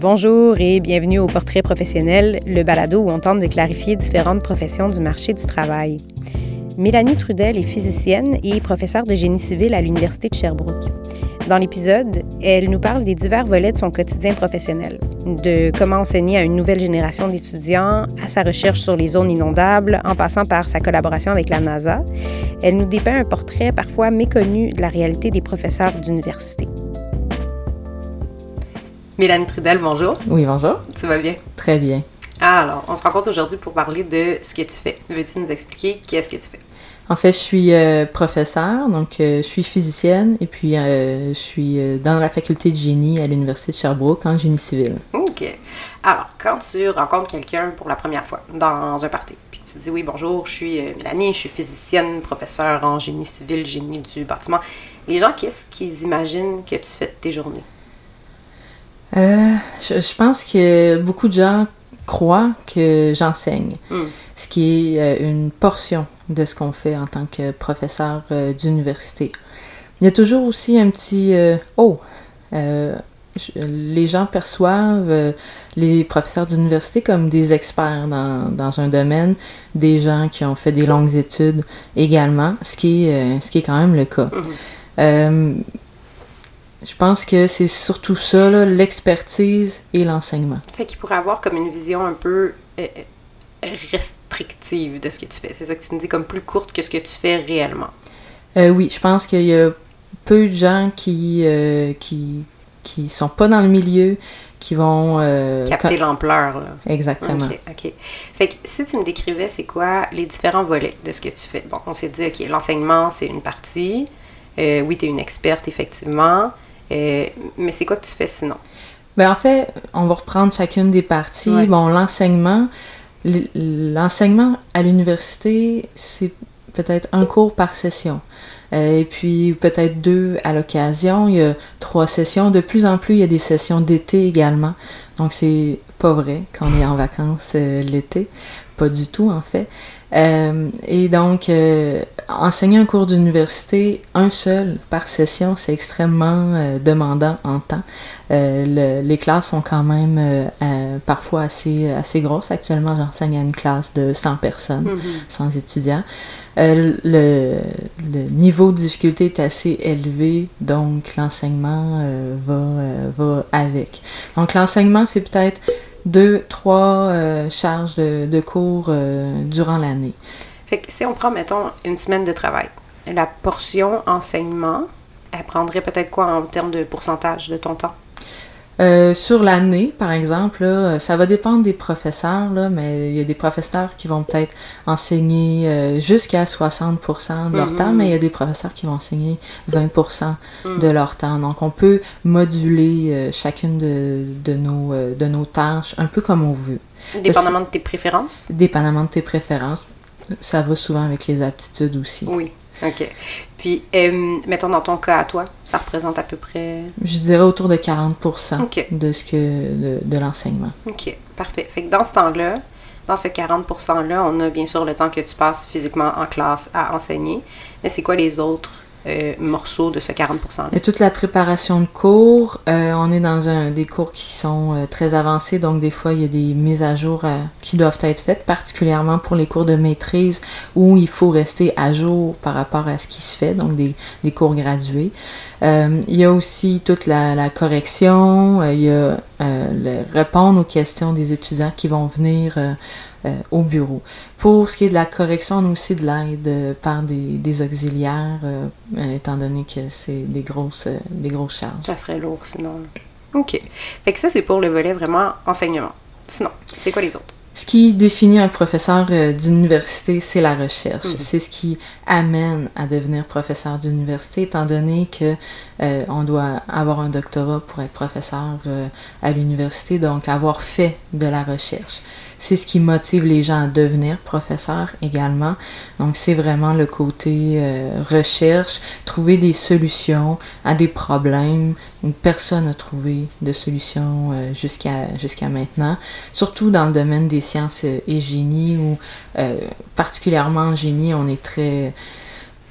Bonjour et bienvenue au Portrait professionnel, le balado où on tente de clarifier différentes professions du marché du travail. Mélanie Trudel est physicienne et professeure de génie civil à l'Université de Sherbrooke. Dans l'épisode, elle nous parle des divers volets de son quotidien professionnel, de comment enseigner à une nouvelle génération d'étudiants, à sa recherche sur les zones inondables, en passant par sa collaboration avec la NASA. Elle nous dépeint un portrait parfois méconnu de la réalité des professeurs d'université. Mélanie Trudel, bonjour. Oui, bonjour. Tu vas bien? Très bien. alors, on se rencontre aujourd'hui pour parler de ce que tu fais. Veux-tu nous expliquer qu'est-ce que tu fais? En fait, je suis euh, professeure, donc euh, je suis physicienne et puis euh, je suis dans la faculté de génie à l'Université de Sherbrooke en génie civil. OK. Alors, quand tu rencontres quelqu'un pour la première fois dans un party, puis tu dis oui, bonjour, je suis Mélanie, je suis physicienne, professeure en génie civil, génie du bâtiment, les gens, qu'est-ce qu'ils imaginent que tu fais de tes journées? Euh, je, pense que beaucoup de gens croient que j'enseigne, hmm. ce qui est euh, une portion de ce qu'on fait en tant que professeur euh, d'université. Il y a toujours aussi un petit oh, les gens perçoivent les professeurs d'université comme des experts dans, dans, un domaine, des gens qui ont fait des longues études également, ce qui est, ce qui est quand même le cas. Hmm. Je pense que c'est surtout ça, l'expertise et l'enseignement. Fait qu'il pourrait avoir comme une vision un peu euh, euh, restrictive de ce que tu fais. C'est ça que tu me dis, comme plus courte que ce que tu fais réellement. Euh, oui, je pense qu'il y a peu de gens qui, qui, qui sont pas dans le milieu, qui vont... Capter l'ampleur, Exactement. OK, OK. Fait que si tu me décrivais, c'est quoi les différents volets de ce que tu fais? Bon, on s'est dit, OK, l'enseignement, c'est une partie. oui, tu es une experte, effectivement. Euh, mais c'est quoi que tu fais sinon? Ben en fait, on va reprendre chacune des parties. Bon, l'enseignement, l'enseignement à l'université, c'est peut-être un cours par session. Euh, et puis peut-être deux à l'occasion. Il y a trois sessions. De plus en plus, il y a des sessions d'été également. Donc c'est pas vrai quand on est en vacances euh, l'été. Pas du tout en fait. Euh, et donc, euh, enseigner un cours d'université, un seul par session, c'est extrêmement euh, demandant en temps. les classes sont quand même parfois assez, assez grosses. Actuellement, j'enseigne à une classe de 100 personnes, 100 mm-hmm. étudiants. Le, le, niveau de difficulté est assez élevé, donc l'enseignement va, va avec. Donc, l'enseignement, c'est peut-être deux, trois euh, charges de, cours euh, durant l'année. Fait que si on prend, mettons, une semaine de travail, la portion enseignement, elle prendrait peut-être quoi en termes de pourcentage de ton temps? Euh, sur l'année, par exemple, ça va dépendre des professeurs, là, mais il y a des professeurs qui vont peut-être enseigner euh, jusqu'à 60% de leur temps, mm-hmm. mais il y a des professeurs qui vont enseigner 20% mm. de leur temps. Donc, on peut moduler euh, chacune de, de, nos, de nos tâches un peu comme on veut. Dépendamment de tes préférences? Dépendamment de tes préférences. Ça va souvent avec les aptitudes aussi. Oui. OK. Puis, euh, mettons dans ton cas à toi, ça représente à peu près? Je dirais autour de 40% de ce que de, de l'enseignement. OK, parfait. Fait que dans ce temps-là, dans ce 40 %-là, on a bien sûr le temps que tu passes physiquement en classe à enseigner. Mais c'est quoi les autres euh, de ce 40%. Et toute la préparation de cours, euh, on est dans un, des cours qui sont euh, très avancés, donc des fois il y a des mises à jour qui doivent être faites, particulièrement pour les cours de maîtrise où il faut rester à jour par rapport à ce qui se fait, donc des cours gradués. Il y a aussi toute la, la correction, il y a le, répondre aux questions des étudiants qui vont venir euh, au bureau. Pour ce qui est de la correction, on a aussi de l'aide euh, par des, auxiliaires, euh, étant donné que c'est des grosses, des grosses charges. Ça serait lourd sinon. OK. Fait que ça, c'est pour le volet vraiment enseignement. Sinon, c'est quoi les autres? Ce qui définit un professeur d'université, c'est la recherche. Mhm. C'est ce qui amène à devenir professeur d'université, étant donné que on doit avoir un doctorat pour être professeur à l'université, donc avoir fait de la recherche. C'est ce qui motive les gens à devenir professeurs également. Donc c'est vraiment le côté euh, recherche, trouver des solutions à des problèmes où personne n'a trouvé de solution euh, jusqu'à jusqu'à maintenant. Surtout dans le domaine des sciences et génie où euh, particulièrement en génie on est très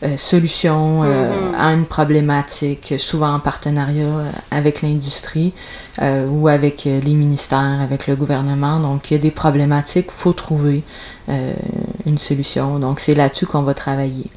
euh, solution mm-hmm. à une problématique, souvent en partenariat avec l'industrie ou avec les ministères, avec le gouvernement. Donc, il y a des problématiques, il faut trouver une solution. Donc, c'est là-dessus qu'on va travailler.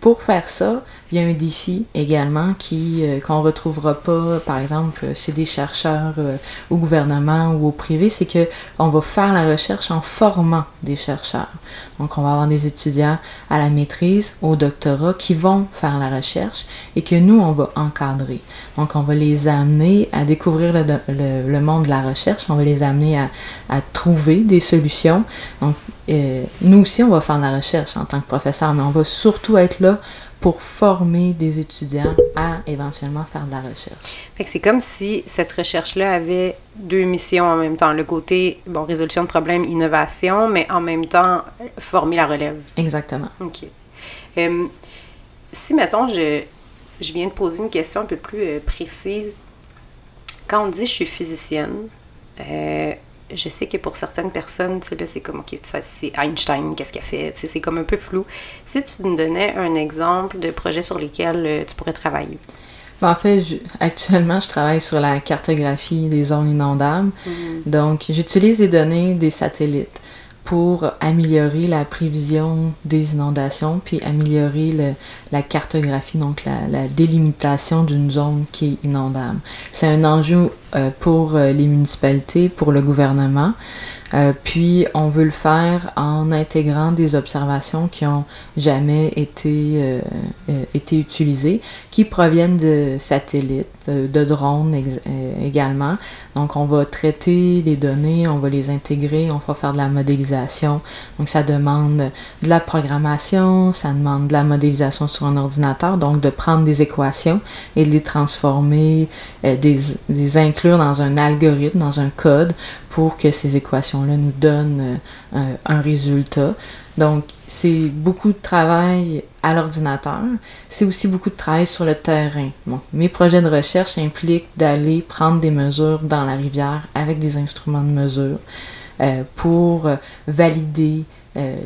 Pour faire ça, il y a un défi également qui euh, qu'on retrouvera pas, par exemple, chez des chercheurs euh, au gouvernement ou au privé, c'est que on va faire la recherche en formant des chercheurs. Donc, on va avoir des étudiants à la maîtrise, au doctorat, qui vont faire la recherche et que nous, on va encadrer. Donc, on va les amener à découvrir le, le, monde de la recherche, on va les amener à, à trouver des solutions. Donc, euh, nous aussi, on va faire la recherche en tant que professeur, mais on va surtout être là pour former des étudiants à éventuellement faire de la recherche. Fait que c'est comme si cette recherche-là avait deux missions en même temps. Le côté, bon, résolution de problèmes, innovation, mais en même temps, former la relève. Exactement. OK. Euh, si, mettons, je, je viens de poser une question un peu plus euh, précise, quand on dit je suis physicienne, euh, je sais que pour certaines personnes, là, c'est comme, OK, c'est Einstein, qu'est-ce qu'il a fait? C'est comme un peu flou. Si tu nous donnais un exemple de projet sur lesquels euh, tu pourrais travailler? Ben, en fait, actuellement, je travaille sur la cartographie des zones inondables. Mm-hmm. Donc, j'utilise les données des satellites pour améliorer la prévision des inondations, puis améliorer la cartographie, donc la, délimitation d'une zone qui est inondable. C'est un enjeu euh, pour euh, les municipalités, pour le gouvernement. Euh, puis on veut le faire en intégrant des observations qui ont jamais été, euh, euh, été utilisées, qui proviennent de satellites, de, drones également. Donc on va traiter les données, on va les intégrer, on va faire de la modélisation. Donc ça demande de la programmation, ça demande de la modélisation sur un ordinateur, donc de prendre des équations et de les transformer, des, les inclure dans un algorithme, dans un code pour que ces équations-là nous donnent euh, un résultat. Donc, c'est beaucoup de travail à l'ordinateur. C'est aussi beaucoup de travail sur le terrain. mes projets de recherche impliquent d'aller prendre des mesures dans la rivière avec des instruments de mesure euh, pour euh, valider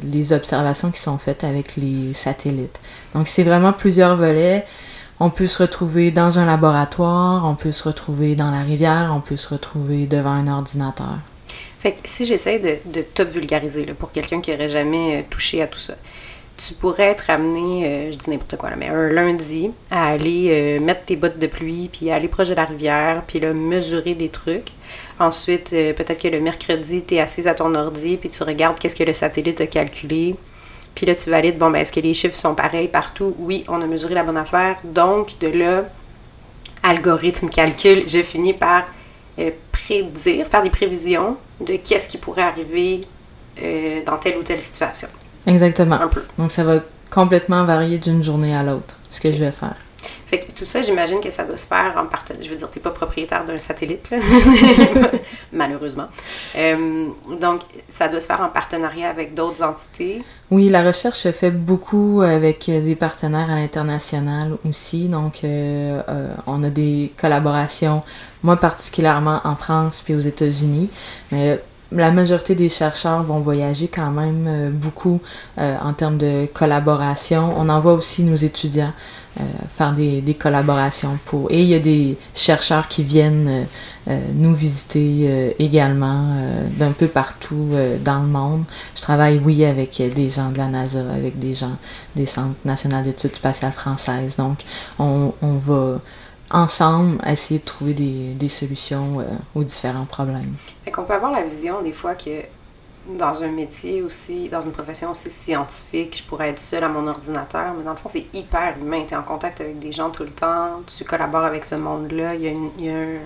les observations qui sont faites avec les satellites. Donc, c'est vraiment plusieurs volets. On peut se retrouver dans un laboratoire, on peut se retrouver dans la rivière, on peut se retrouver devant un ordinateur. Fait que si j'essaie de, de top vulgariser pour quelqu'un qui n'aurait jamais euh, touché à tout ça, tu pourrais être amené, euh, je dis n'importe quoi, là, mais un lundi, à aller euh, mettre tes bottes de pluie, puis aller proche de la rivière, puis là, mesurer des trucs. Ensuite, peut-être que le mercredi, tu es assise à ton ordi, puis tu regardes qu'est-ce que le satellite a calculé. Puis là, tu valides, bon, ben, est-ce que les chiffres sont pareils partout? Oui, on a mesuré la bonne affaire. Donc, de là, algorithme, calcul, je finis par euh, prédire, faire des prévisions de qu'est-ce qui pourrait arriver euh, dans telle ou telle situation. Exactement. Un peu. Donc, ça va complètement varier d'une journée à l'autre, ce que je vais faire. Fait que tout ça, j'imagine que ça doit se faire en partenariat. Je veux dire, tu n'es pas propriétaire d'un satellite, là. malheureusement. Euh, donc, ça doit se faire en partenariat avec d'autres entités. Oui, la recherche se fait beaucoup avec des partenaires à l'international aussi. Donc, euh, euh, on a des collaborations, moi particulièrement en France puis aux États-Unis, mais la majorité des chercheurs vont voyager quand même beaucoup en termes de collaboration. On envoie aussi nos étudiants euh, faire des, collaborations pour. Et il y a des chercheurs qui viennent euh, euh, nous visiter également d'un peu partout dans le monde. Je travaille, oui, avec des gens de la NASA, avec des gens des Centres nationaux d'études spatiales françaises. Donc, on, on va ensemble essayer de trouver des, des solutions aux différents problèmes. Fait qu'on peut avoir la vision des fois que dans un métier aussi, dans une profession aussi scientifique, je pourrais être seule à mon ordinateur, mais dans le fond, c'est hyper humain. Tu es en contact avec des gens tout le temps, tu collabores avec ce monde-là. Il y a, une, y a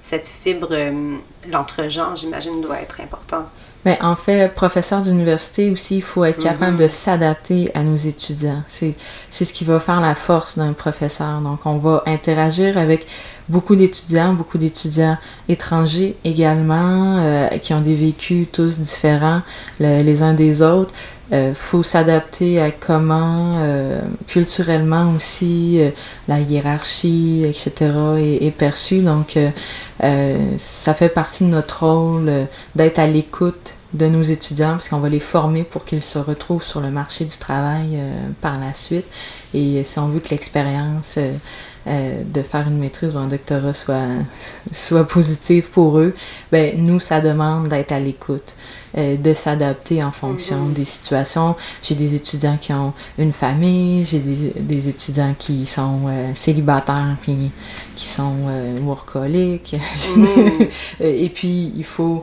cette fibre, euh, l'entre-genre, j'imagine, doit être important. Mais en fait, professeur d'université aussi, il faut être capable mm-hmm. de s'adapter à nos étudiants. C'est, c'est ce qui va faire la force d'un professeur. Donc, on va interagir avec beaucoup d'étudiants, beaucoup d'étudiants étrangers également, euh, qui ont des vécus tous différents les uns des autres. Euh, faut s'adapter à comment euh, culturellement aussi la hiérarchie, etc. est, est perçue. Donc, ça fait partie de notre rôle d'être à l'écoute de nos étudiants, parce qu'on va les former pour qu'ils se retrouvent sur le marché du travail par la suite. Et si on veut que l'expérience de faire une maîtrise ou un doctorat soit, soit positive pour eux, ben, nous, ça demande d'être à l'écoute. Euh, de s'adapter en fonction mm-hmm. des situations. J'ai des étudiants qui ont une famille, j'ai des, étudiants qui sont euh, célibataires puis qui sont euh, workaholics. Mm-hmm. et puis, il faut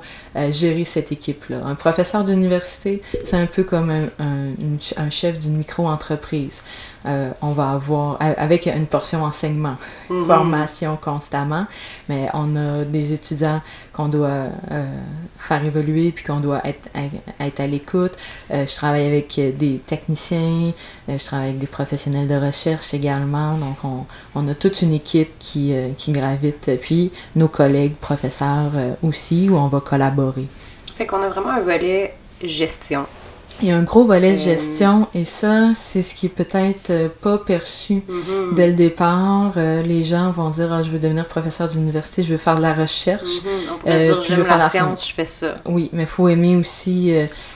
gérer cette équipe-là. Un professeur d'université, c'est un peu comme un chef d'une micro-entreprise. Euh, on va avoir, avec une portion enseignement, mhm. formation constamment, mais on a des étudiants qu'on doit euh, faire évoluer puis qu'on doit être, être à l'écoute. Euh, je travaille avec des techniciens, je travaille avec des professionnels de recherche également, donc on, on a toute une équipe qui, qui gravite, puis nos collègues professeurs aussi, où on va collaborer. Fait qu'on a vraiment un volet gestion il y a un gros volet de euh, gestion et ça, c'est ce qui est peut-être euh, pas perçu mm-hmm. dès le départ. Euh, les gens vont dire ah, je veux devenir professeur d'université, je veux faire de la recherche. On pourrait dire j'aime la, science, je fais ça. Oui, mais il faut aimer aussi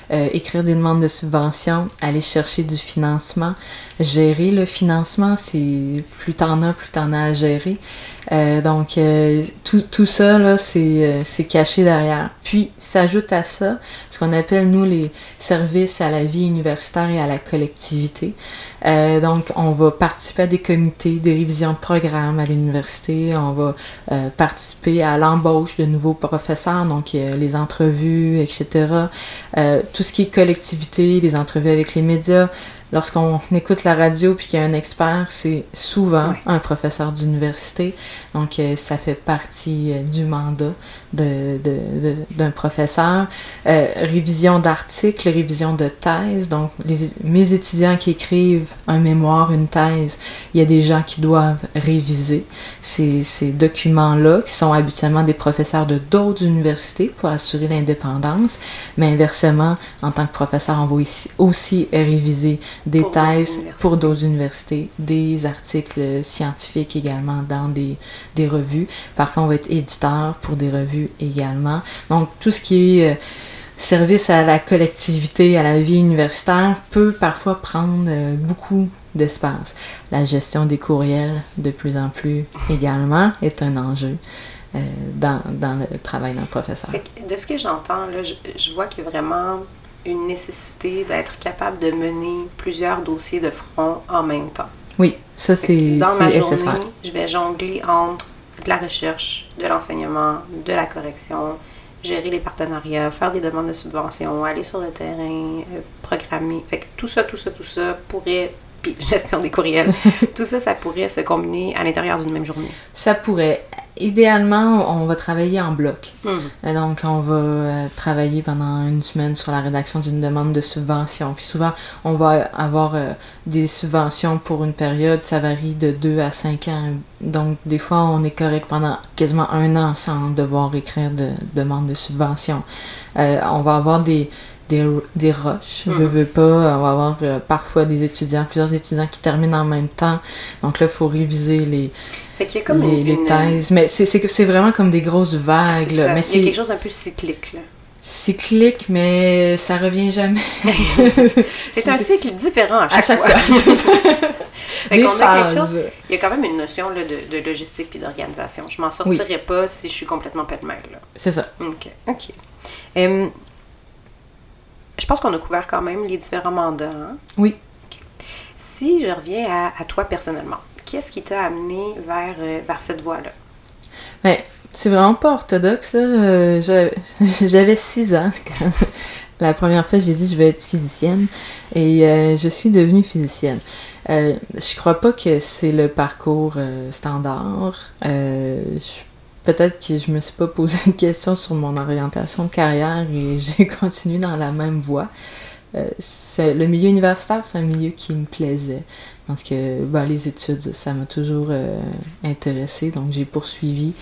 écrire des demandes de subvention, aller chercher du financement. Gérer le financement, c'est plus t'en as, plus t'en as à gérer. Euh, donc, euh, tout, tout, ça, là, c'est euh, caché derrière. Puis, s'ajoute à ça ce qu'on appelle, nous, les services à la vie universitaire et à la collectivité. Euh, donc, on va participer à des comités, des révisions de programmes à l'université. On va euh, participer à l'embauche de nouveaux professeurs, donc les entrevues, etc. tout ce qui est collectivité, les entrevues avec les médias, lorsqu'on écoute la radio puis qu'il y a un expert, c'est souvent un professeur d'université. Donc, euh, ça fait partie euh, du mandat d'un de, de, professeur. Euh, révision d'articles, révision de thèse. Donc, les, mes étudiants qui écrivent un mémoire, une thèse, il y a des gens qui doivent réviser ces, ces documents-là, qui sont habituellement des professeurs de d'autres universités pour assurer l'indépendance. Mais inversement, en tant que professeur, on va aussi réviser des thèses pour d'autres universités, des articles scientifiques également dans des, des, revues. Parfois, on va être éditeur pour des revues également. Donc, tout ce qui est euh, service à la collectivité, à la vie universitaire, peut parfois prendre euh, beaucoup d'espace. La gestion des courriels, de plus en plus également, est un enjeu. Euh, dans, dans, le travail d'un professeur. De ce que j'entends, je, je vois qu'il y a vraiment une nécessité d'être capable de mener plusieurs dossiers de front en même temps. Oui, ça c'est Dans ma journée, je vais jongler entre de la recherche, de l'enseignement, de la correction, gérer les partenariats, faire des demandes de subventions, aller sur le terrain, euh, programmer. Fait que tout ça, tout ça, tout ça pourrait puis gestion des courriels. tout ça, ça pourrait se combiner à l'intérieur d'une même journée. Ça pourrait. Idéalement, on va travailler en bloc. Hmm. Euh, donc, on va euh, travailler pendant une semaine sur la rédaction d'une demande de subvention. Puis souvent, on va avoir euh, des subventions pour une période, ça varie de 2 à 5 ans. Donc, des fois, on est correct pendant quasiment un an sans devoir écrire de demande de subvention. on va avoir des, des, des rushs. Je mhm. veux pas. On va avoir parfois des étudiants, plusieurs étudiants qui terminent en même temps. Donc là, il faut réviser les, fait qu'il y a comme les, les thèses. Mais c'est vraiment comme des grosses vagues. Mais il y a quelque chose d'un peu cyclique. Là. Cyclique, mais ça revient jamais. c'est un cycle différent à chaque, fois. fait qu'on a quelque chose. Il y a quand même une notion là, de, de, logistique puis d'organisation. Je m'en sortirais pas si je suis complètement pêle-mêle. C'est ça. OK. OK. je pense qu'on a couvert quand même les différents mandats. Hein? Oui. Si je reviens à, à toi personnellement, Qu'est-ce qui t'a amené vers, euh, vers cette voie-là? Ben, c'est vraiment pas orthodoxe. Euh, j'avais six ans quand la première fois j'ai dit je vais être physicienne et euh, je suis devenue physicienne. Euh, je crois pas que c'est le parcours standard. Peut-être que je me suis pas posé une question sur mon orientation de carrière et j'ai continué dans la même voie. le milieu universitaire, c'est un milieu qui me plaisait. Parce que ben, les études, ça m'a toujours euh, intéressé, donc j'ai poursuivi.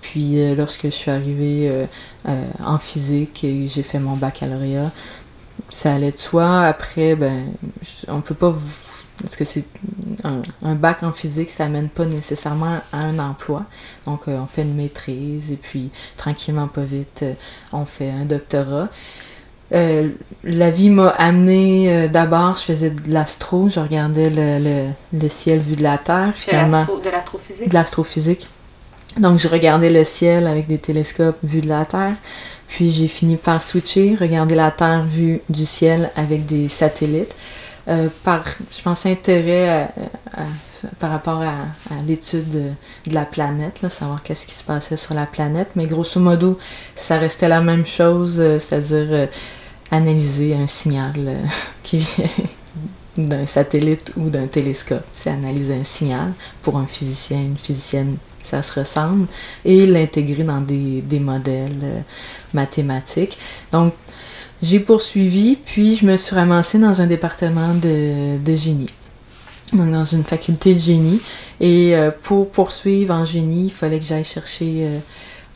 Puis euh, lorsque je suis arrivée euh, en physique et j'ai fait mon baccalauréat, ça allait de soi. Après, ben, on peut pas. Parce que c'est un, bac en physique, ça mène pas nécessairement à un emploi. Donc, on fait une maîtrise et puis, tranquillement, pas vite, on fait un doctorat. Euh, la vie m'a amené euh, d'abord, je faisais de l'astro, je regardais le, le, ciel vu de la Terre. Finalement, de l'astrophysique? De l'astrophysique. Donc, je regardais le ciel avec des télescopes vus de la Terre. Puis, j'ai fini par switcher, regarder la Terre vue du ciel avec des satellites. Euh, par, je pense, intérêt par rapport à, l'étude de, la planète, là, savoir qu'est-ce qui se passait sur la planète. Mais grosso modo, ça restait la même chose, euh, c'est-à-dire euh, analyser un signal qui vient d'un satellite ou d'un télescope. C'est analyser un signal pour un physicien, une physicienne, ça se ressemble, et l'intégrer dans des, des modèles mathématiques. Donc, j'ai poursuivi, puis je me suis ramassée dans un département de, génie. Donc dans une faculté de génie. Et euh, pour poursuivre en génie, il fallait que j'aille chercher euh,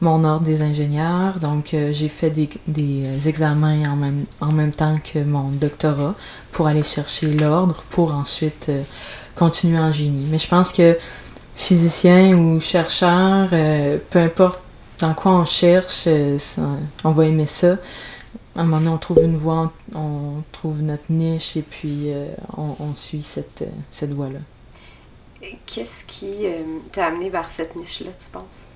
mon ordre des ingénieurs. Donc euh, j'ai fait des, examens en même, en même temps que mon doctorat pour aller chercher l'ordre pour ensuite continuer en génie. Mais je pense que physicien ou chercheur, peu importe dans quoi on cherche, on va aimer ça à un moment donné, on trouve une voie, on, trouve notre niche et puis euh, on, suit cette, cette voie-là. Qu'est-ce qui euh, t'a amené vers cette niche-là, tu penses?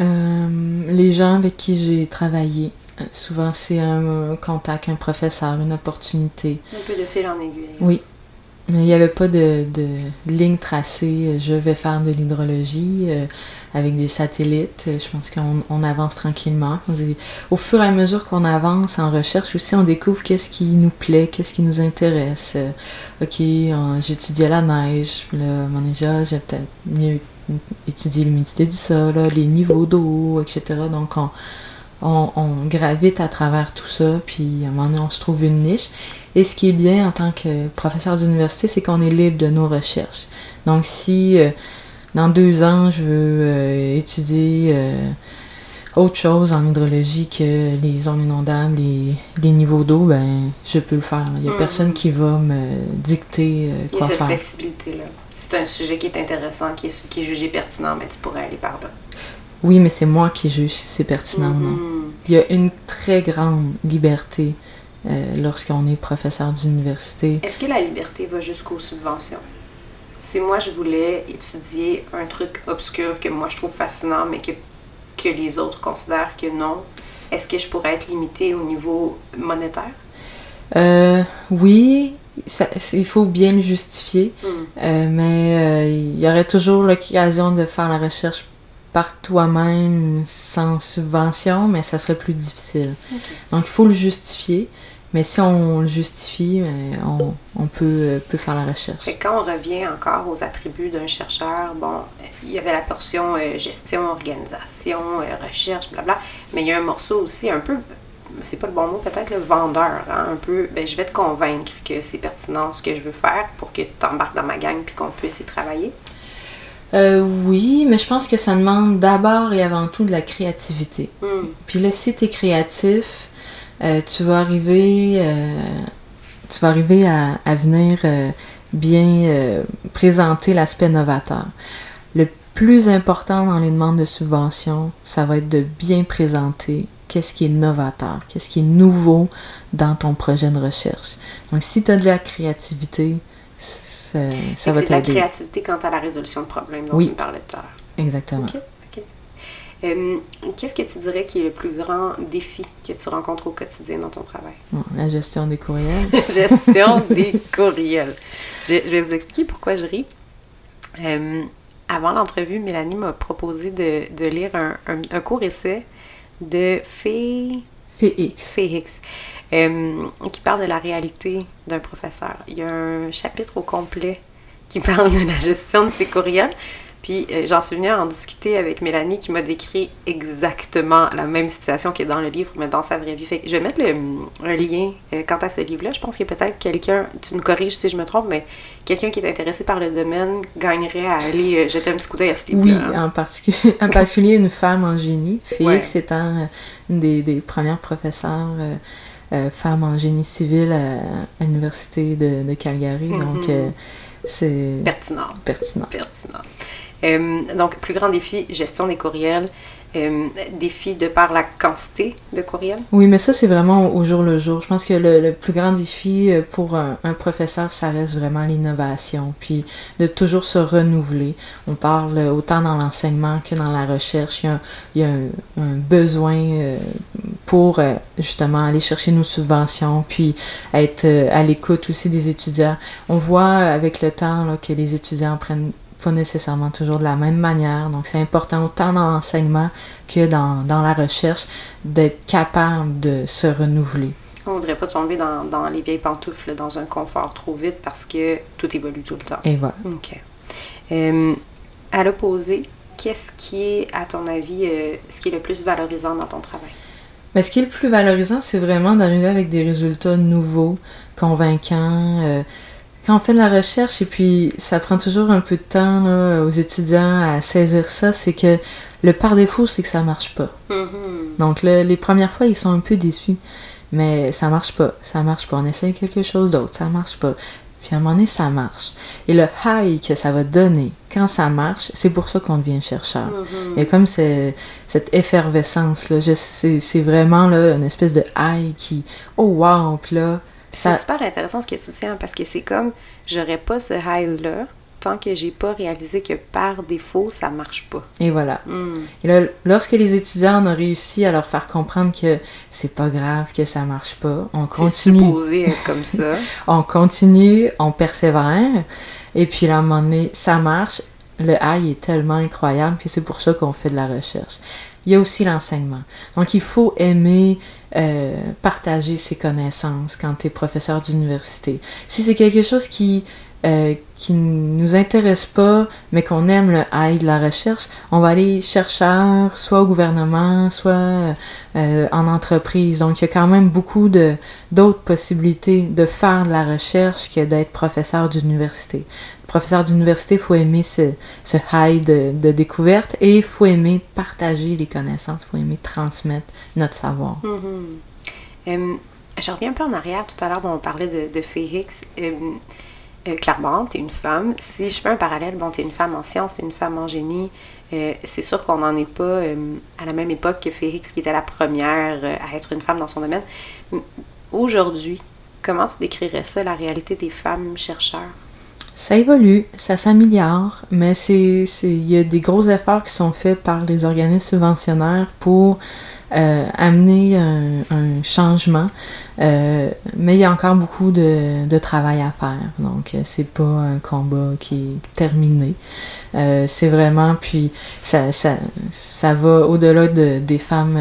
Euh, les gens avec qui j'ai travaillé. Souvent, c'est un contact, un professeur, une opportunité. Un peu de fil en aiguille. Oui, il n'y avait pas de, de, ligne tracée. Je vais faire de l'hydrologie euh, avec des satellites. Je pense qu'on avance tranquillement. Au fur et à mesure qu'on avance en recherche aussi, on découvre qu'est-ce qui nous plaît, qu'est-ce qui nous intéresse. Euh, ok, j'étudiais la neige. Là, mon déjà, j'ai peut-être mieux étudié l'humidité du sol, les niveaux d'eau, etc. Donc, on, on, on, gravite à travers tout ça, puis à un moment donné, on se trouve une niche. Et ce qui est bien en tant que professeur d'université, c'est qu'on est libre de nos recherches. Donc si euh, dans deux ans, je veux euh, étudier euh, autre chose en hydrologie que les zones inondables, les, les niveaux d'eau, ben je peux le faire. Il n'y a mm. personne qui va me dicter quoi faire. Il y a cette flexibilité-là. Si c'est un sujet qui est intéressant, qui est, qui est jugé pertinent, ben, tu pourrais aller par là. Oui, mais c'est moi qui juge si c'est pertinent ou non. Mm-hmm. Il y a une très grande liberté euh, lorsqu'on est professeur d'université. Est-ce que la liberté va jusqu'aux subventions? Si moi je voulais étudier un truc obscur que moi je trouve fascinant, mais que, que les autres considèrent que non, est-ce que je pourrais être limitée au niveau monétaire? Euh, oui, il faut bien le justifier, hmm. euh, mais il y aurait toujours l'occasion de faire la recherche par toi-même sans subvention, mais ça serait plus difficile. Donc il faut le justifier. Mais si on le justifie, on, on peut, euh, peut, faire la recherche. quand on revient encore aux attributs d'un chercheur, bon, il y avait la portion euh, gestion, organisation, euh, recherche, blabla, mais il y a un morceau aussi un peu, c'est pas le bon mot peut-être, le vendeur, hein, un peu, ben, je vais te convaincre que c'est pertinent ce que je veux faire pour que tu embarques dans ma gang puis qu'on puisse y travailler. Oui, mais je pense que ça demande d'abord et avant tout de la créativité. Hmm. Puis là, si tu es créatif, euh, tu vas arriver, euh, tu vas arriver à, venir euh, bien présenter l'aspect novateur. Le plus important dans les demandes de subvention, ça va être de bien présenter qu'est-ce qui est novateur, qu'est-ce qui est nouveau dans ton projet de recherche. Donc, si tu as de la créativité, ça, va t'aider. C'est de la créativité quant à la résolution de problèmes dont tu me parlais tout à l'heure. Exactement. Euh, qu'est-ce que tu dirais qui est le plus grand défi que tu rencontres au quotidien dans ton travail? la gestion des courriels. gestion des courriels. Je, vais vous expliquer pourquoi je ris. Euh, avant l'entrevue, Mélanie m'a proposé de, lire un, court essai de Félix. Euh, qui parle de la réalité d'un professeur. Il y a un chapitre au complet qui parle de la gestion de ses courriels. Puis euh, j'en suis venue à en discuter avec Mélanie qui m'a décrit exactement la même situation qui est dans le livre, mais dans sa vraie vie. Fait je vais mettre le, un lien euh, quant à ce livre-là. Je pense que peut-être quelqu'un, tu me corriges si je me trompe, mais quelqu'un qui est intéressé par le domaine gagnerait à aller euh, jeter un petit coup d'œil à ce livre-là. Oui, en, particulier, en particulier une femme en génie. Félix étant une des, des premières professeurs. femmes en génie civil à, l'université de, Calgary. Donc, mm-hmm. c'est pertinent. Pertinent. Pertinent. Donc, plus grand défi, gestion des courriels. Euh, défi de par la quantité de courriels? Oui, mais ça, c'est vraiment au jour le jour. Je pense que le, plus grand défi euh, pour un, professeur, ça reste vraiment l'innovation, puis de toujours se renouveler. On parle autant dans l'enseignement que dans la recherche. Il y a, un, besoin euh, pour justement aller chercher nos subventions, puis être à l'écoute aussi des étudiants. On voit avec le temps que les étudiants prennent pas nécessairement toujours de la même manière. Donc, c'est important autant dans l'enseignement que dans, dans la recherche d'être capable de se renouveler. On ne voudrait pas tomber dans, dans, les vieilles pantoufles, dans un confort trop vite parce que tout évolue tout le temps. Et voilà. OK. Euh, à l'opposé, qu'est-ce qui est, à ton avis, euh, ce qui est le plus valorisant dans ton travail? Mais ce qui est le plus valorisant, c'est vraiment d'arriver avec des résultats nouveaux, convaincants. Euh, quand on fait de la recherche, et puis ça prend toujours un peu de temps aux étudiants à saisir ça, c'est que le par défaut, c'est que ça marche pas. Mm-hmm. Donc les premières fois, ils sont un peu déçus. Mais ça marche pas, ça marche pas. On essaye quelque chose d'autre, ça marche pas. Puis à un moment donné, ça marche. Et le high que ça va donner quand ça marche, c'est pour ça qu'on devient chercheur. Mm-hmm. Il y a comme cette effervescence là. C'est vraiment là, une espèce de high qui, oh wow, puis là, c'est super intéressant ce que tu dis, hein, parce que c'est comme, j'aurais pas ce high-là tant que j'ai pas réalisé que par défaut, ça marche pas. Et voilà. Hmm. Et là, lorsque les étudiants ont réussi à leur faire comprendre que c'est pas grave, que ça marche pas, on continue. C'est supposé être comme ça. on continue, on persévère, et puis là, à un moment donné, ça marche. Le high est tellement incroyable que c'est pour ça qu'on fait de la recherche. Il y a aussi l'enseignement. Donc, il faut aimer euh, partager ses connaissances quand tu es professeur d'université. Si c'est quelque chose qui euh, qui nous intéresse pas, mais qu'on aime le high de la recherche, on va aller chercheur, soit au gouvernement, soit euh, en entreprise. Donc, il y a quand même beaucoup d'autres possibilités de faire de la recherche que d'être professeur d'université. Professeur d'université, il faut aimer ce, high de, découverte et il faut aimer partager les connaissances, il faut aimer transmettre notre savoir. Mm-hmm. je reviens un peu en arrière. Tout à l'heure, on parlait de, de Félix. Euh, clairement, tu es une femme. Si je fais un parallèle, bon, tu es une femme en sciences, tu es une femme en génie. Euh, c'est sûr qu'on n'en est pas euh, à la même époque que Félix, qui était la première à être une femme dans son domaine. Aujourd'hui, comment tu décrirais ça, la réalité des femmes chercheurs? Ça évolue, ça s'améliore, mais c'est il y a des gros efforts qui sont faits par les organismes subventionnaires pour euh, amener un, changement. Euh, mais il y a encore beaucoup de, de travail à faire. Donc, euh, c'est pas un combat qui est terminé. c'est vraiment, puis ça, ça, ça va au-delà de, des femmes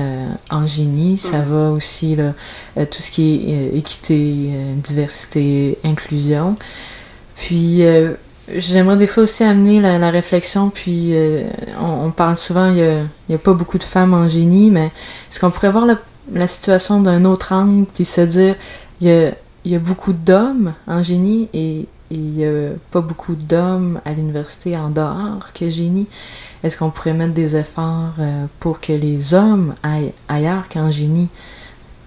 en génie, ça mm. va aussi là, tout ce qui est équité, diversité, inclusion. Puis J'aimerais des fois aussi amener la, réflexion, puis euh, on, parle souvent, il n'y a, pas beaucoup de femmes en génie, mais est-ce qu'on pourrait voir la, situation d'un autre angle, puis se dire, il y a, beaucoup d'hommes en génie et il n'y a pas beaucoup d'hommes à l'université en dehors que génie? Est-ce qu'on pourrait mettre des efforts euh, pour que les hommes aillent ailleurs qu'en génie?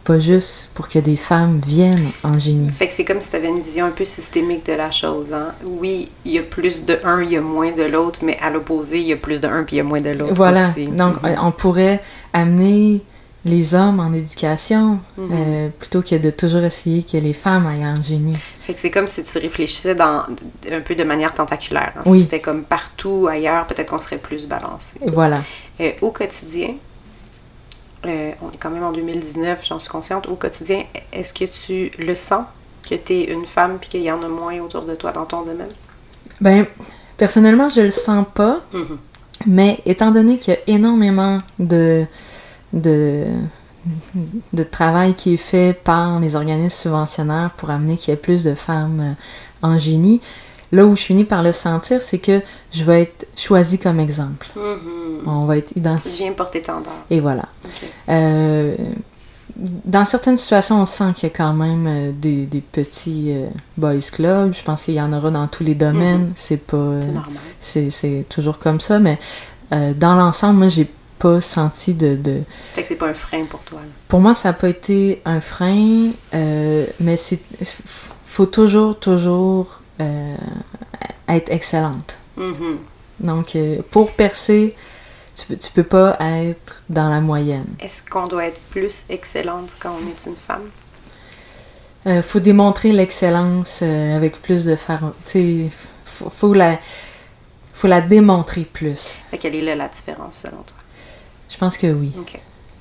Pas juste pour que des femmes viennent en génie. Fait que c'est comme si tu avais une vision un peu systémique de la chose. Hein? Oui, il y a plus de un, il y a moins de l'autre, mais à l'opposé, il y a plus de un puis il y a moins de l'autre. Voilà. Donc, mm-hmm. on pourrait amener les hommes en éducation euh, plutôt que de toujours essayer que les femmes aillent en génie. Fait que c'est comme si tu réfléchissais dans, un peu de manière tentaculaire. Hein? Si c'était comme partout ailleurs, peut-être qu'on serait plus balancé. Voilà. Euh, au quotidien, euh, on est quand même en 2019, j'en suis consciente, au quotidien, est-ce que tu le sens que tu es une femme puis qu'il y en a moins autour de toi dans ton domaine? Ben, personnellement, je le sens pas. Mm-hmm. Mais étant donné qu'il y a énormément de, de, de travail qui est fait par les organismes subventionnaires pour amener qu'il y ait plus de femmes en génie, là où je finis par le sentir, c'est que je vais être choisie comme exemple. Mm-hmm. On va être identifié. Tu viens porter tendance. Et voilà. Euh, dans certaines situations, on sent qu'il y a quand même euh, des, petits euh, boys clubs. Je pense qu'il y en aura dans tous les domaines. Mm-hmm. C'est pas. C'est normal. C'est toujours comme ça, mais dans l'ensemble, moi, j'ai pas senti de, de... Fait que c'est pas un frein pour toi. Pour moi, ça n'a pas été un frein, mais c'est faut toujours, toujours euh, être excellente. Mm-hmm. Donc, euh, pour percer, tu peux, tu peux pas être dans la moyenne. Est-ce qu'on doit être plus excellente quand on est une femme? Il faut démontrer l'excellence avec plus de faire. Tu sais, faut, faut la faut la démontrer plus. quelle est là la différence selon toi? Je pense que oui.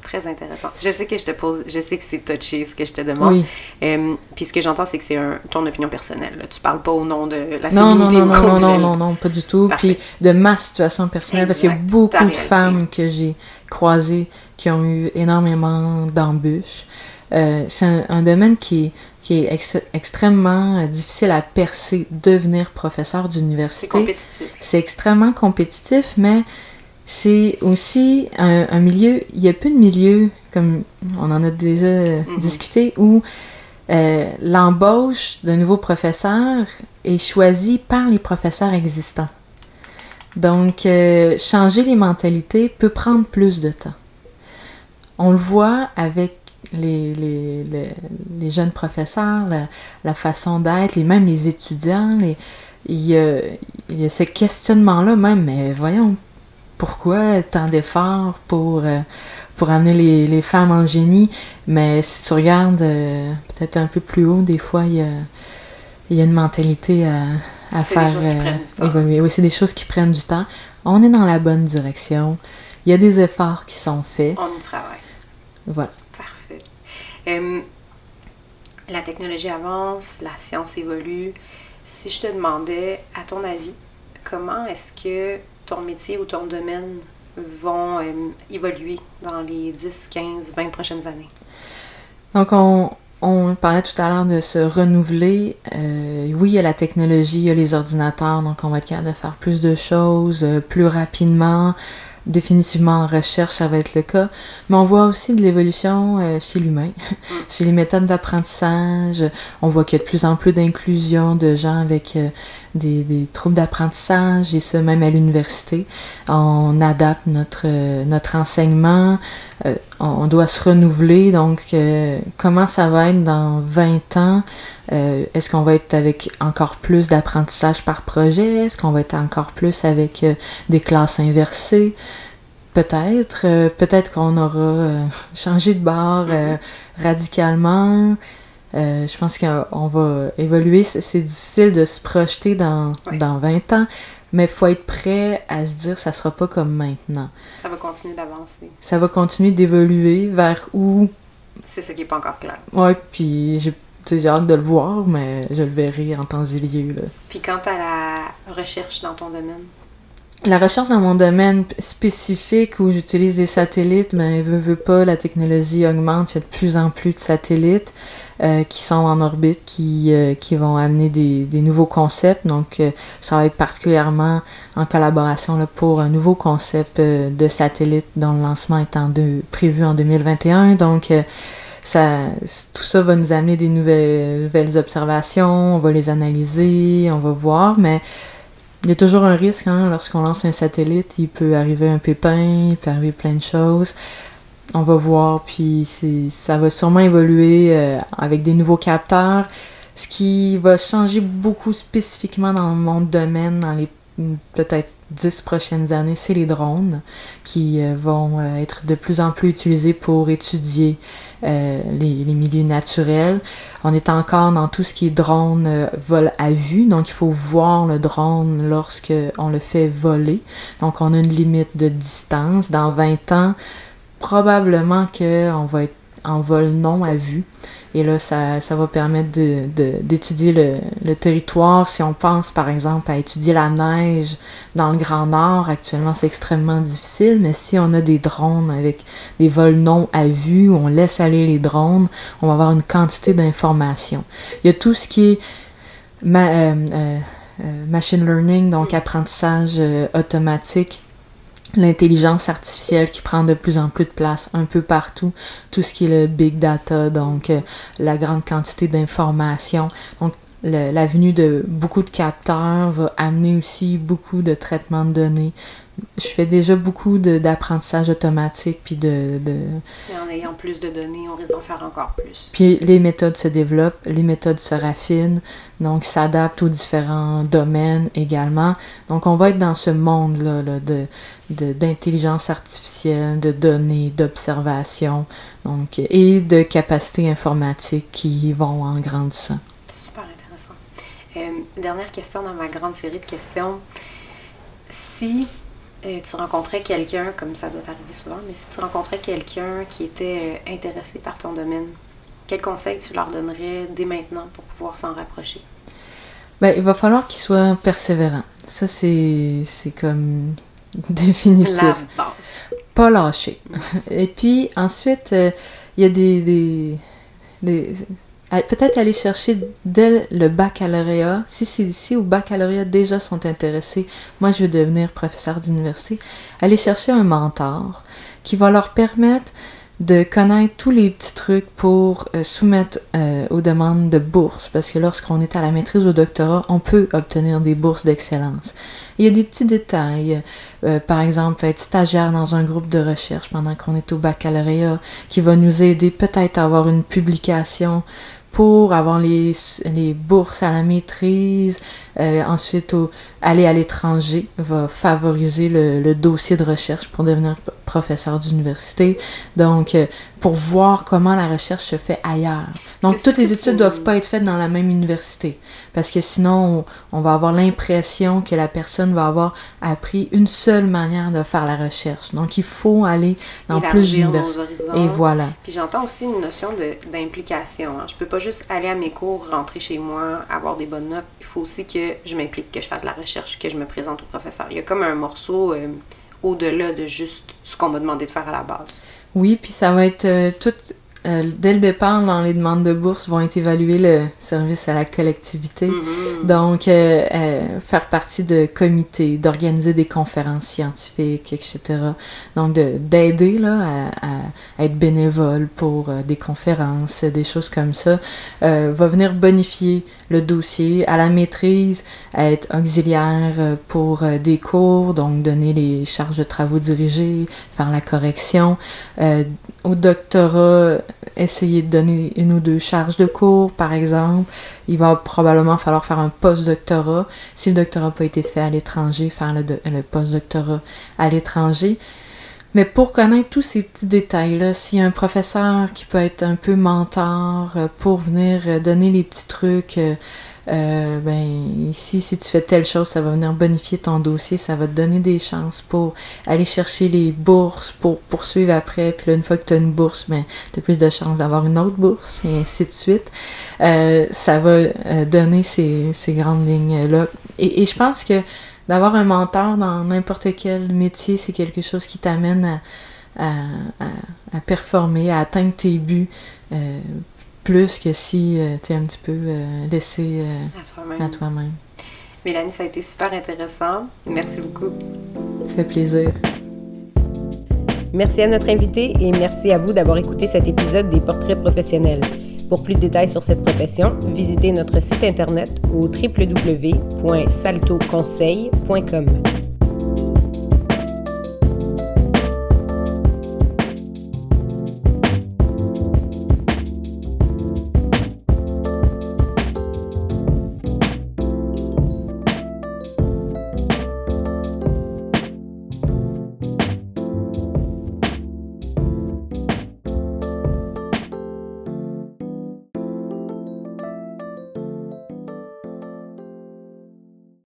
Très intéressant. Je sais que je te pose, je sais que c'est touché ce que je te demande. Oui. Euh, puis ce que j'entends, c'est que c'est ton opinion personnelle. Tu parles pas au nom de la non, féminité non, non, non, non, non, non, pas du tout. Puis de ma situation personnelle, parce qu'il y a beaucoup de femmes que j'ai croisées qui ont eu énormément d'embûches. Euh, c'est un, domaine qui, qui est extrêmement euh, difficile à percer, devenir professeur d'université. C'est compétitif. C'est extrêmement compétitif, mais c'est aussi un, milieu, il y a peu de milieux, comme on en a déjà mm-hmm. discuté, où euh, l'embauche d'un nouveau professeur est choisie par les professeurs existants. Donc, changer les mentalités peut prendre plus de temps. On le voit avec les, les, les, jeunes professeurs, la, façon d'être, les, même les étudiants, il, y a, il y a ce questionnement-là même, mais voyons, pourquoi tant d'efforts pour, euh, pour amener les, les, femmes en génie? Mais si tu regardes euh, peut-être un peu plus haut, des fois, il y a, il y a une mentalité à, à faire euh, évoluer. Oui, c'est des choses qui prennent du temps. On est dans la bonne direction. Il y a des efforts qui sont faits. On y travaille. Voilà. Euh, la technologie avance, la science évolue. Si je te demandais, à ton avis, comment est-ce que ton métier ou ton domaine vont euh, évoluer dans les 10, 15, 20 prochaines années? Donc, on, parlait tout à l'heure de se renouveler. Euh, oui, il y a la technologie, il y a les ordinateurs, donc on va être capable de faire plus de choses plus rapidement, définitivement en recherche, ça va être le cas. Mais on voit aussi de l'évolution euh, chez l'humain, chez les méthodes d'apprentissage. On voit qu'il y a de plus en plus d'inclusion de gens avec euh, des, des, troubles d'apprentissage et ce même à l'université. On adapte notre, euh, notre enseignement, on, doit se renouveler. Donc, comment ça va être dans 20 ans? Est-ce qu'on va être avec encore plus d'apprentissage par projet? Est-ce qu'on va être encore plus avec des classes inversées? Peut-être. Euh, peut-être qu'on aura euh, changé de barre euh, mm-hmm. radicalement. je pense qu'on va évoluer. C'est difficile de se projeter dans, dans 20 ans, mais il faut être prêt à se dire que ça sera pas comme maintenant. Ça va continuer d'avancer. Ça va continuer d'évoluer vers où. C'est ce qui n'est pas encore clair. Oui, puis j'ai hâte de le voir, mais je le verrai en temps et lieu. Là. Puis quant à la recherche dans ton domaine, la recherche dans mon domaine spécifique où j'utilise des satellites, mais ben, veut, veut pas, la technologie augmente, il y a de plus en plus de satellites euh, qui sont en orbite, qui, euh, qui vont amener des, des, nouveaux concepts. Donc, euh, je travaille particulièrement en collaboration là, pour un nouveau concept de satellite dont le lancement est en prévu en 2021. Donc, tout ça va nous amener des nouvelles, nouvelles observations, on va les analyser, on va voir, mais il y a toujours un risque, hein, lorsqu'on lance un satellite, il peut arriver un pépin, il peut arriver plein de choses. On va voir, puis ça va sûrement évoluer euh, avec des nouveaux capteurs. Ce qui va changer beaucoup spécifiquement dans mon domaine dans les peut-être dix prochaines années, c'est les drones qui euh, vont euh, être de plus en plus utilisés pour étudier euh, les, milieux naturels. On est encore dans tout ce qui est drone vol à vue, donc il faut voir le drone lorsque on le fait voler. Donc on a une limite de distance. Dans 20 ans, probablement qu'on va être en vol non à vue. Et là, ça, ça va permettre d'étudier de, le, le, territoire. Si on pense, par exemple, à étudier la neige dans le Grand Nord, actuellement, c'est extrêmement difficile. Mais si on a des drones avec des vols non à vue, on laisse aller les drones, on va avoir une quantité d'informations. Il y a tout ce qui est euh, euh, euh, machine learning, donc apprentissage automatique l'intelligence artificielle qui prend de plus en plus de place un peu partout, tout ce qui est le big data, donc euh, la grande quantité d'informations. La venue de beaucoup de capteurs va amener aussi beaucoup de traitements de données, je fais déjà beaucoup d'apprentissage automatique, puis de, de... Mais en ayant plus de données, on risque d'en faire encore plus. Puis les méthodes se développent, les méthodes se raffinent, donc s'adaptent aux différents domaines également. Donc on va être dans ce monde-là là, de d'intelligence artificielle, de données, d'observation, donc et de capacités informatiques qui vont en grandissant. Euh, dernière question dans ma grande série de questions. Si euh, tu rencontrais quelqu'un, comme ça doit arriver souvent, mais si tu rencontrais quelqu'un qui était euh, intéressé par ton domaine, quel conseil tu leur donnerais dès maintenant pour pouvoir s'en rapprocher? Ben, il va falloir qu'il soit persévérant. Ça, c'est, c'est comme définitif. La base. Pas lâcher. Et puis, ensuite, euh, il y a des, des, des peut-être aller chercher dès le baccalauréat, si, si, si au baccalauréat déjà sont intéressés, moi je veux devenir professeur d'université, aller chercher un mentor qui va leur permettre de connaître tous les petits trucs pour euh, soumettre euh, aux demandes de bourse, parce que lorsqu'on est à la maîtrise ou au doctorat, on peut obtenir des bourses d'excellence. Il y a des petits détails, euh, par exemple être stagiaire dans un groupe de recherche pendant qu'on est au baccalauréat, qui va nous aider peut-être à avoir une publication pour avoir les, les bourses à la maîtrise, euh, ensuite aller à l'étranger va favoriser le, le, dossier de recherche pour devenir professeur d'université. Donc, euh, pour voir comment la recherche se fait ailleurs. Donc, toutes les études ne doivent pas être faites dans la même université, parce que sinon, on, va avoir l'impression que la personne va avoir appris une seule manière de faire la recherche. Donc, il faut aller dans plus d'universités. Et voilà. Puis j'entends aussi une notion d'implication. Hein. Je peux pas juste aller à mes cours, rentrer chez moi, avoir des bonnes notes. Il faut aussi que je m'implique, que je fasse la recherche, que je me présente au professeur. Il y a comme un morceau euh, au-delà de juste ce qu'on m'a demandé de faire à la base. Oui, puis ça va être euh, tout euh, dès le départ, dans les demandes de bourse, vont être évaluer le service à la collectivité. Mm-hmm. Donc, euh, euh, faire partie de comités, d'organiser des conférences scientifiques, etc. Donc, d'aider là à, être bénévole pour des conférences, des choses comme ça, va venir bonifier le dossier à la maîtrise, à être auxiliaire pour des cours, donc donner les charges de travaux dirigés, faire la correction. au doctorat, essayer de donner une ou deux charges de cours, par exemple. Il va probablement falloir faire un post-doctorat. Si le doctorat n'a pas été fait à l'étranger, faire le, le post-doctorat à l'étranger. Mais pour connaître tous ces petits détails-là, s'il y a un professeur qui peut être un peu mentor euh, pour venir euh, donner les petits trucs, euh, ben ici, si tu fais telle chose, ça va venir bonifier ton dossier, ça va te donner des chances pour aller chercher les bourses, pour poursuivre après. Puis là, une fois que tu as une bourse, ben, tu as plus de chances d'avoir une autre bourse, et ainsi de suite. Euh, ça va euh, donner ces, ces grandes lignes-là. Et, je pense que d'avoir un mentor dans n'importe quel métier, c'est quelque chose qui t'amène à, performer, à atteindre tes buts. Plus que si euh, tu es un petit peu euh, laissé euh, à toi-même. Mélanie, ça a été super intéressant. Merci beaucoup. Ça fait plaisir. Merci à notre invité et merci à vous d'avoir écouté cet épisode des Portraits professionnels. Pour plus de détails sur cette profession, visitez notre site internet au www.saltoconseil.com.